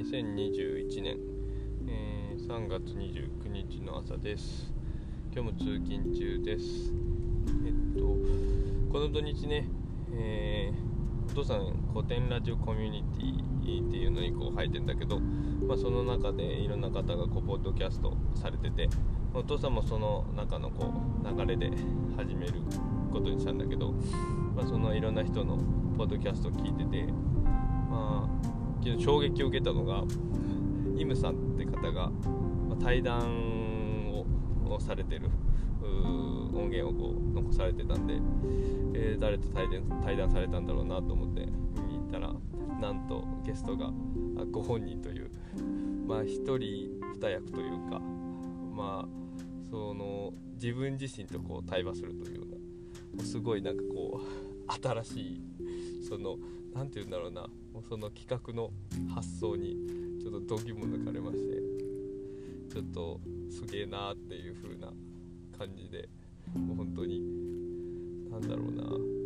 2021年、えー、3月29日の朝です。今日も通勤中です。えっとこの土日ね、えー、お父さん古典ラジオコミュニティっていうのにこう入ってんだけど、まあ、その中でいろんな方がこうポッドキャストされててお父さんもその中のこう流れで始めることにしたんだけど、まあ、そのいろんな人のポッドキャストを聞いててまあ昨日衝撃を受けたのがイムさんって方が、ま、対談をされてる音源をこう残されてたんで、えー、誰と対談対談されたんだろうなと思って見に行ったらなんとゲストがご本人というまあ一人二役というかまあその自分自身とこう対話するというようなすごいなんかこう新しいその何て言うんだろうな。もうその企画の発想にちょっと度肝抜かれまして。ちょっとすげえなーっていう風な感じで。もう本当に何だろうな。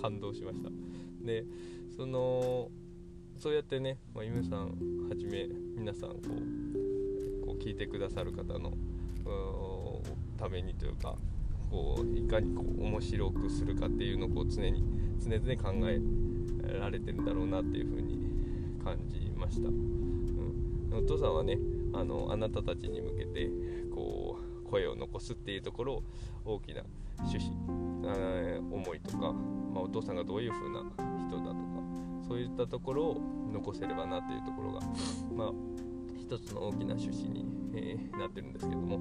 感動しました。でそのそうやってね、まあ、イムさんはじめ皆さんこうこう聞いてくださる方のためにというかこういかにこう面白くするかっていうのをこう常に常々考えられてるんだろうなっていうふうに感じました、うん、お父さんはねあのあなたたちに向けてこう声を残すっていうところを大きな趣旨、えー、思いとか、まあ、お父さんがどういう風な人だとかそういったところを残せればなっていうところが、まあ、一つの大きな趣旨に、えー、なってるんですけども、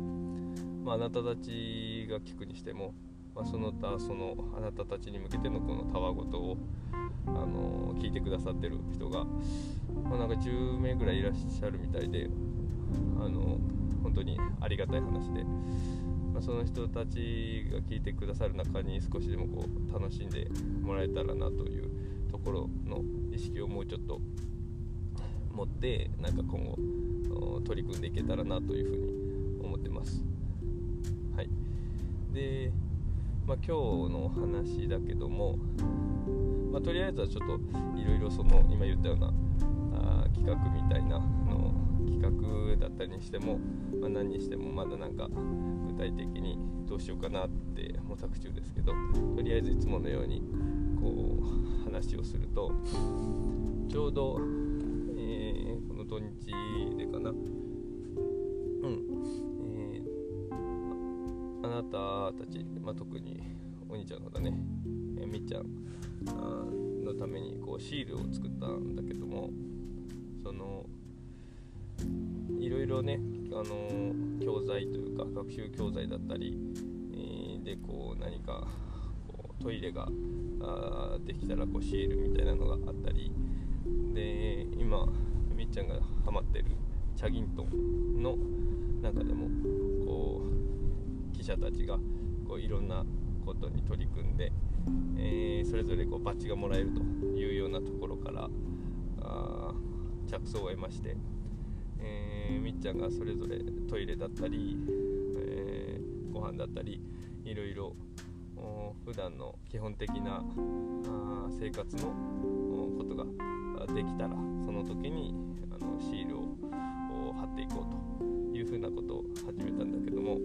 まあ、あなたたちが聞くにしても、まあ、その他そのあなたたちに向けてのこのたわごとをあの聞いてくださってる人が、まあ、なんか10名ぐらいいらっしゃるみたいであの本当にありがたい話で、まあ、その人たちが聞いてくださる中に少しでもこう楽しんでもらえたらなというところの意識をもうちょっと持ってなんか今後取り組んでいけたらなというふうに思ってます。はい、で、まあ、今日のお話だけどもまあ、とりあえずはちょっといろいろその今言ったようなあ企画みたいなの企画だったりにしても、まあ、何にしてもまだなんか具体的にどうしようかなって模索中ですけどとりあえずいつものようにこう話をするとちょうど、えー、この土日でかななたたち、まあ、特にお兄ちゃんの方だね、え、みっちゃんのためにこうシールを作ったんだけどもそのいろいろねあの教材というか学習教材だったり、でこう何かこうトイレがあできたらこうシールみたいなのがあったりで今みっちゃんがハマってるチャギントンの中でも者たちがこういろんなことに取り組んで、えー、それぞれこうバッジがもらえるというようなところからあ着想を得まして、えー、みっちゃんがそれぞれトイレだったり、えー、ご飯だったりいろいろ普段の基本的なあ生活のことができたらその時にあのシールを貼っていこうというふうなことを始めたんだけども、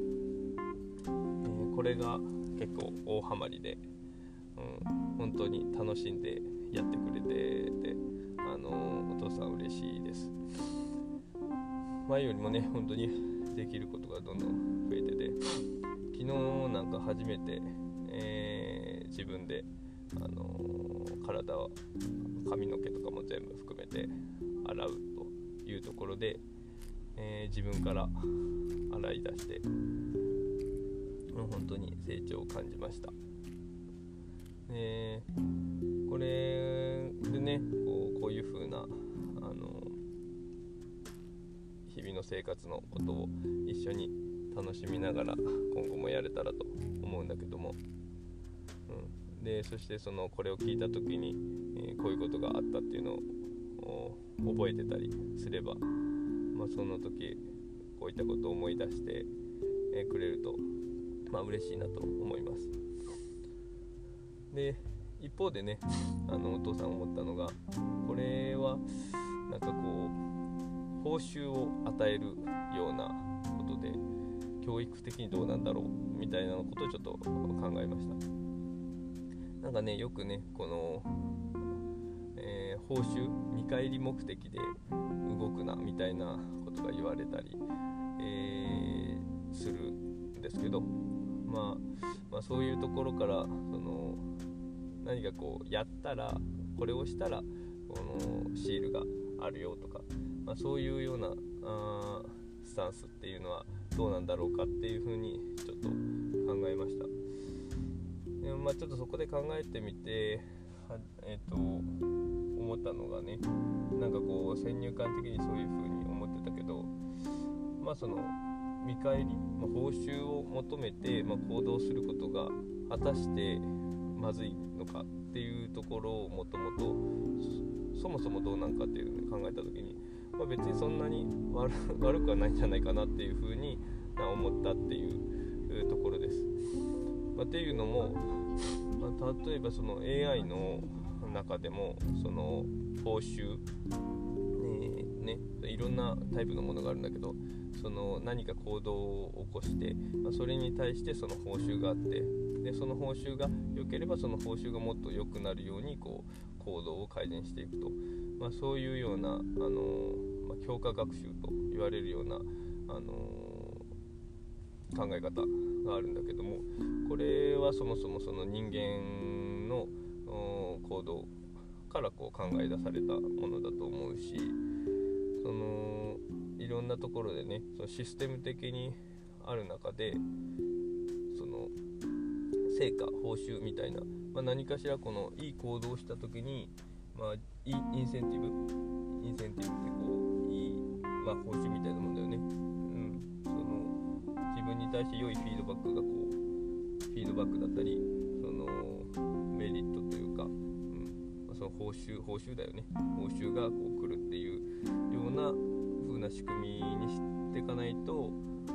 これが結構大ハマりで、うん、本当に楽しんでやってくれてて、あのお父さん嬉しいです。前よりもね本当にできることがどんどん増えてて昨日なんか初めて、えー、自分で、あの体は髪の毛とかも全部含めて洗うというところで、えー、自分から洗い出してに成長を感じました。でこれでねこうこういう風なあの日々の生活のことを一緒に楽しみながら今後もやれたらと思うんだけども、うん、でそしてそのこれを聞いた時に、えー、こういうことがあったっていうのを覚えてたりすれば、まあ、その時こういったことを思い出して、えー、くれるとまあ嬉しいなと思います。で一方でねあのお父さん思ったのがこれはなんかこう報酬を与えるようなことで教育的にどうなんだろうみたいなことをちょっと考えました。なんかねよくねこの、えー、報酬見返り目的で動くなみたいなことが言われたり、えー、するんですけど、まあ、まあそういうところからその何かこうやったらこれをしたらこのシールがあるよとか、まあ、そういうようなあスタンスっていうのはどうなんだろうかっていうふうにちょっと考えました。でもまあちょっとそこで考えてみてはえっ、ー、と思ったのがねなんかこう先入観的にそういうふうに思ってたけどまあその見返り、まあ、報酬を求めて、まあ、行動することが果たしてまずいのかっていうところをもともとそもそもどうなんかっていうのを考えた時に、まあ、別にそんなに 悪くはないんじゃないかなっていうふうに思ったっていうところです。まあ、っていうのも、まあ、例えばその AI の中でもその報酬、ねね、いろんなタイプのものがあるんだけどその何か行動を起こして、まあ、それに対してその報酬があってでその報酬が良ければその報酬がもっと良くなるようにこう行動を改善していくと、まあ、そういうような、あのまあ、強化学習と言われるような、あの考え方があるんだけどもこれはそもそもその人間の行動からこう考え出されたものだと思うしそのいろんなところでねそのシステム的にある中でその成果報酬みたいな、まあ、何かしらこのいい行動をした時に、まあ、いいインセンティブインセンティブってこういい、まあ、報酬みたいなもんだよね、うん、その自分に対して良いフィードバックがこうフィードバックだったりそのメリットというか、うん。まあ、その報酬報酬だよね。報酬がこう来るっていうようなな仕組みにしていかないと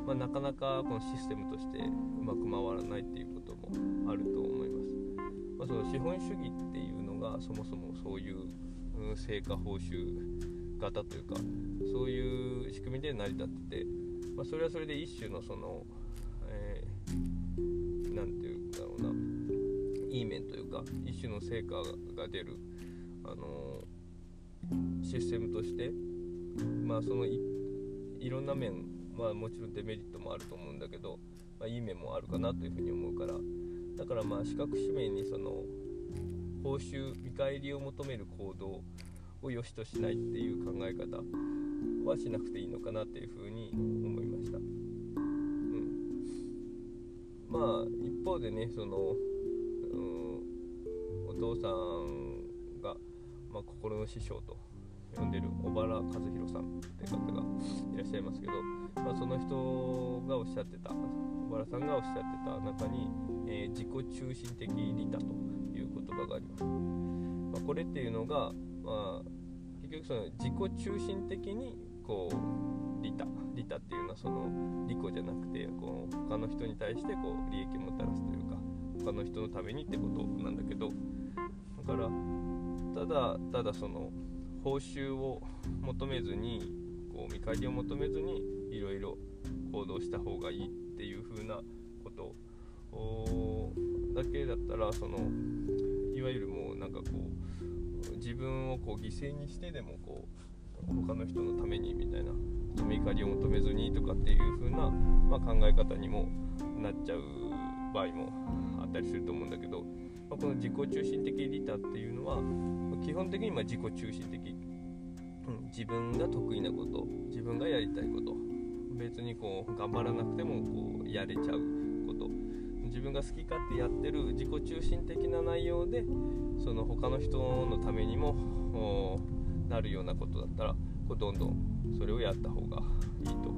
まあ、なかなかこのシステムとしてうまく回らないっていうこともあると思います。まあ、その資本主義っていうのがそもそもそういう成果報酬型というかそういう仕組みで成り立ってて、まあ、それはそれで一種のその何、えー、て言うんだろうないい面というか一種の成果が出る、あのー、システムとしてまあそのいろんな面まあもちろんデメリットもあると思うんだけど、まあ、いい面もあるかなというふうに思うからだからまあ資格紙面にその報酬見返りを求める行動を良しとしないっていう考え方はしなくていいのかなっていうふうに思いました。うん、まあ一方でねその、うん、お父さんが、まあ、心の師匠と呼んでる小原和弘さんって方がいらっしゃいますけど、まあ、その人がおっしゃってた小原さんがおっしゃってた中に、えー、自己中心的利他という言葉があります、まあ、これっていうのが、まあ、結局その自己中心的にこう利他利他っていうのはその利己じゃなくてこう他の人に対してこう利益をもたらすというか他の人のためにってことなんだけどだからただただその報酬を求めずにこう見返りを求めずにいろいろ行動した方がいいっていう風なこと。だけだったらそのいわゆるもうなんかこう自分をこう犠牲にしてでもこう他の人のためにみたいな見返りを求めずにとかっていう風な、まあ、考え方にもなっちゃう場合もあったりすると思うんだけど、まあ、この自己中心的利他っていうのは基本的にま自己中心的、うん、自分が得意なこと。自分がやりたいこと。別にこう頑張らなくてもこうやれちゃうこと。自分が好き勝手やってる自己中心的な内容でその他の人のためにもなるようなことだったらこうどんどんそれをやった方がいいと、う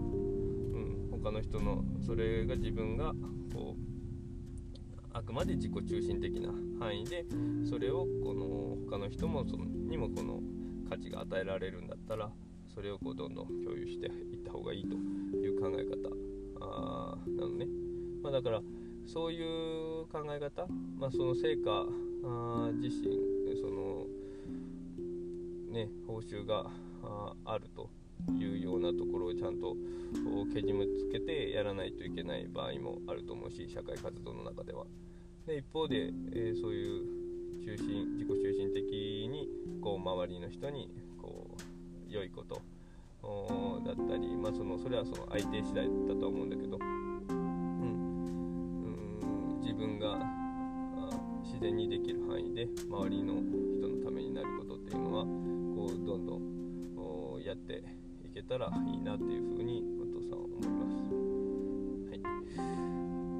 ん、他の人のそれが自分がこうあくまで自己中心的な範囲でそれをこの他の人もそのにもこの価値が与えられるんだったらそれをこうどんどん共有していった方がいいという考え方あなのね、まあ、だからそういう考え方、まあ、その成果自身そのね報酬がああるというようなところをちゃんとけじめつけてやらないといけない場合もあると思うし社会活動の中では。で一方で、えー、そういう中心自己中心的にこう周りの人にこう良いことだったり、まあ、そのそれはその相手次第だとは思うんだけど、うん、うん。自分が自然にできる範囲で周りの人のためになることっていうのはこうどんどんやっていけたらいいなっていうふうにお父さんは思います。はい。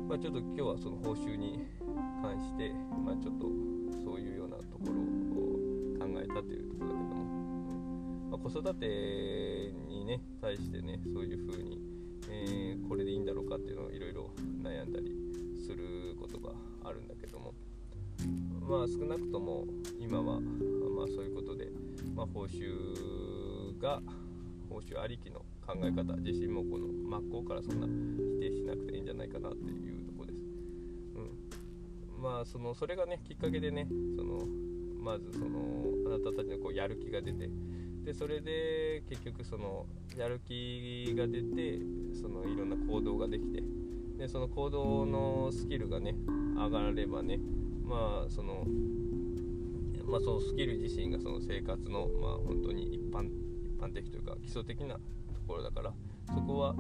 まあ、ちょっと今日はその報酬に関して、まあ、ちょっとそういうようなところを考えたというところだけども、まあ、子育てにね対してねそういうふうに、えー、これでいいんだろうかっていうのをいろいろ悩んだりすることがあるんだけどもまあ少なくとも今は、まあ、そういうことで、まあ、報酬が報酬ありきの考え方自身もこの真っ向からそんな否定しなくていいんじゃないかなっていう。まあそのそれがねきっかけでねそのまずそのあなたたちのこうやる気が出てでそれで結局そのやる気が出てそのいろんな行動ができてでその行動のスキルがね上がればねまあそのまあ、そのスキル自身がその生活の、まあ、本当に一般一般的というか基礎的なところだからそこは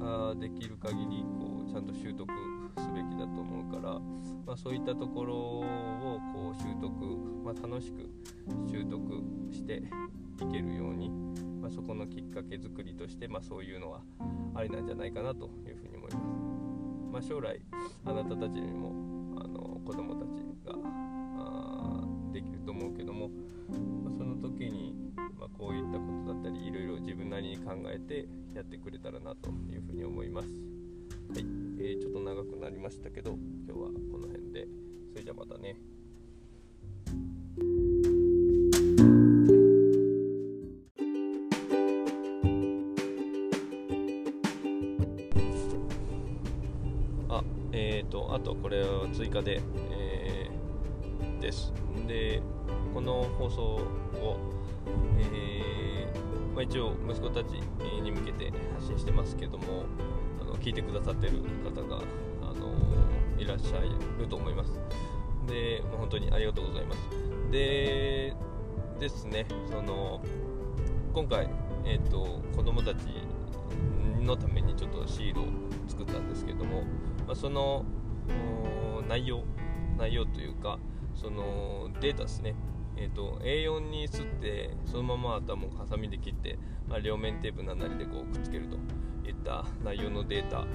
あできる限りこうちゃんと習得すべきだと思うから、まあ、そういったところをこう習得、まあ、楽しく習得していけるように、まあ、そこのきっかけ作りとして、まそういうのはありなんじゃないかなというふうに思います。ま将来あなたたちにもあの子供たちがに、まこういったことだったりいろいろ自分なりに考えてやってくれたらなというふうに思います。はい、えー、ちょっと長くなりましたけど今日はこの辺でそれじゃまたね。あえーと、あとこれを追加で、えー、ですでこの放送を、えーまあ、一応息子たちに向けて発信してますけどもあの聞いてくださってる方が、あのいらっしゃると思います。で、まあ、本当にありがとうございます。でですねその今回、えーと、子供たちのためにちょっとシールを作ったんですけども、まあ、その内容内容というかそのデータですね。えーと、A4 にすってそのまま頭をハサミで切って、まあ、両面テープなりでこうくっつけるといった内容のデータ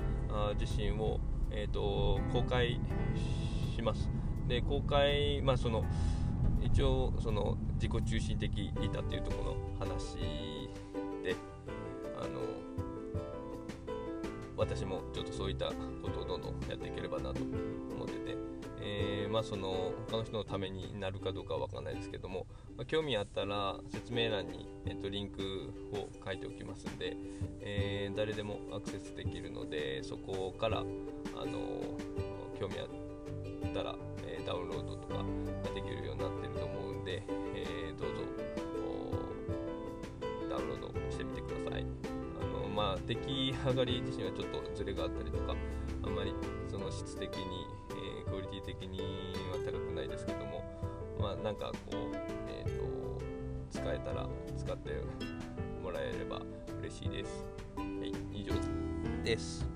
自身を、えーと、公開します。で公開、まあ、その一応その自己中心的いたっていうところの話であの私もちょっとそういったことをどんどんやっていければなと思ってて。えー、まあ、その他の人のためになるかどうかは分かんないですけども、まあ、興味あったら説明欄に、えーと、リンクを書いておきますんで、えー、誰でもアクセスできるのでそこから、あの興味あったら、えー、ダウンロードとかができるようになってると思うんで、えどうぞダウンロードしてみてください。あのまあ、出来上がり自身はちょっとズレがあったりとかあんまりその質的にィ的には高くないですけどもまあなんかこう、えーと、使えたら使ってもらえれば嬉しいです。はい、以上です。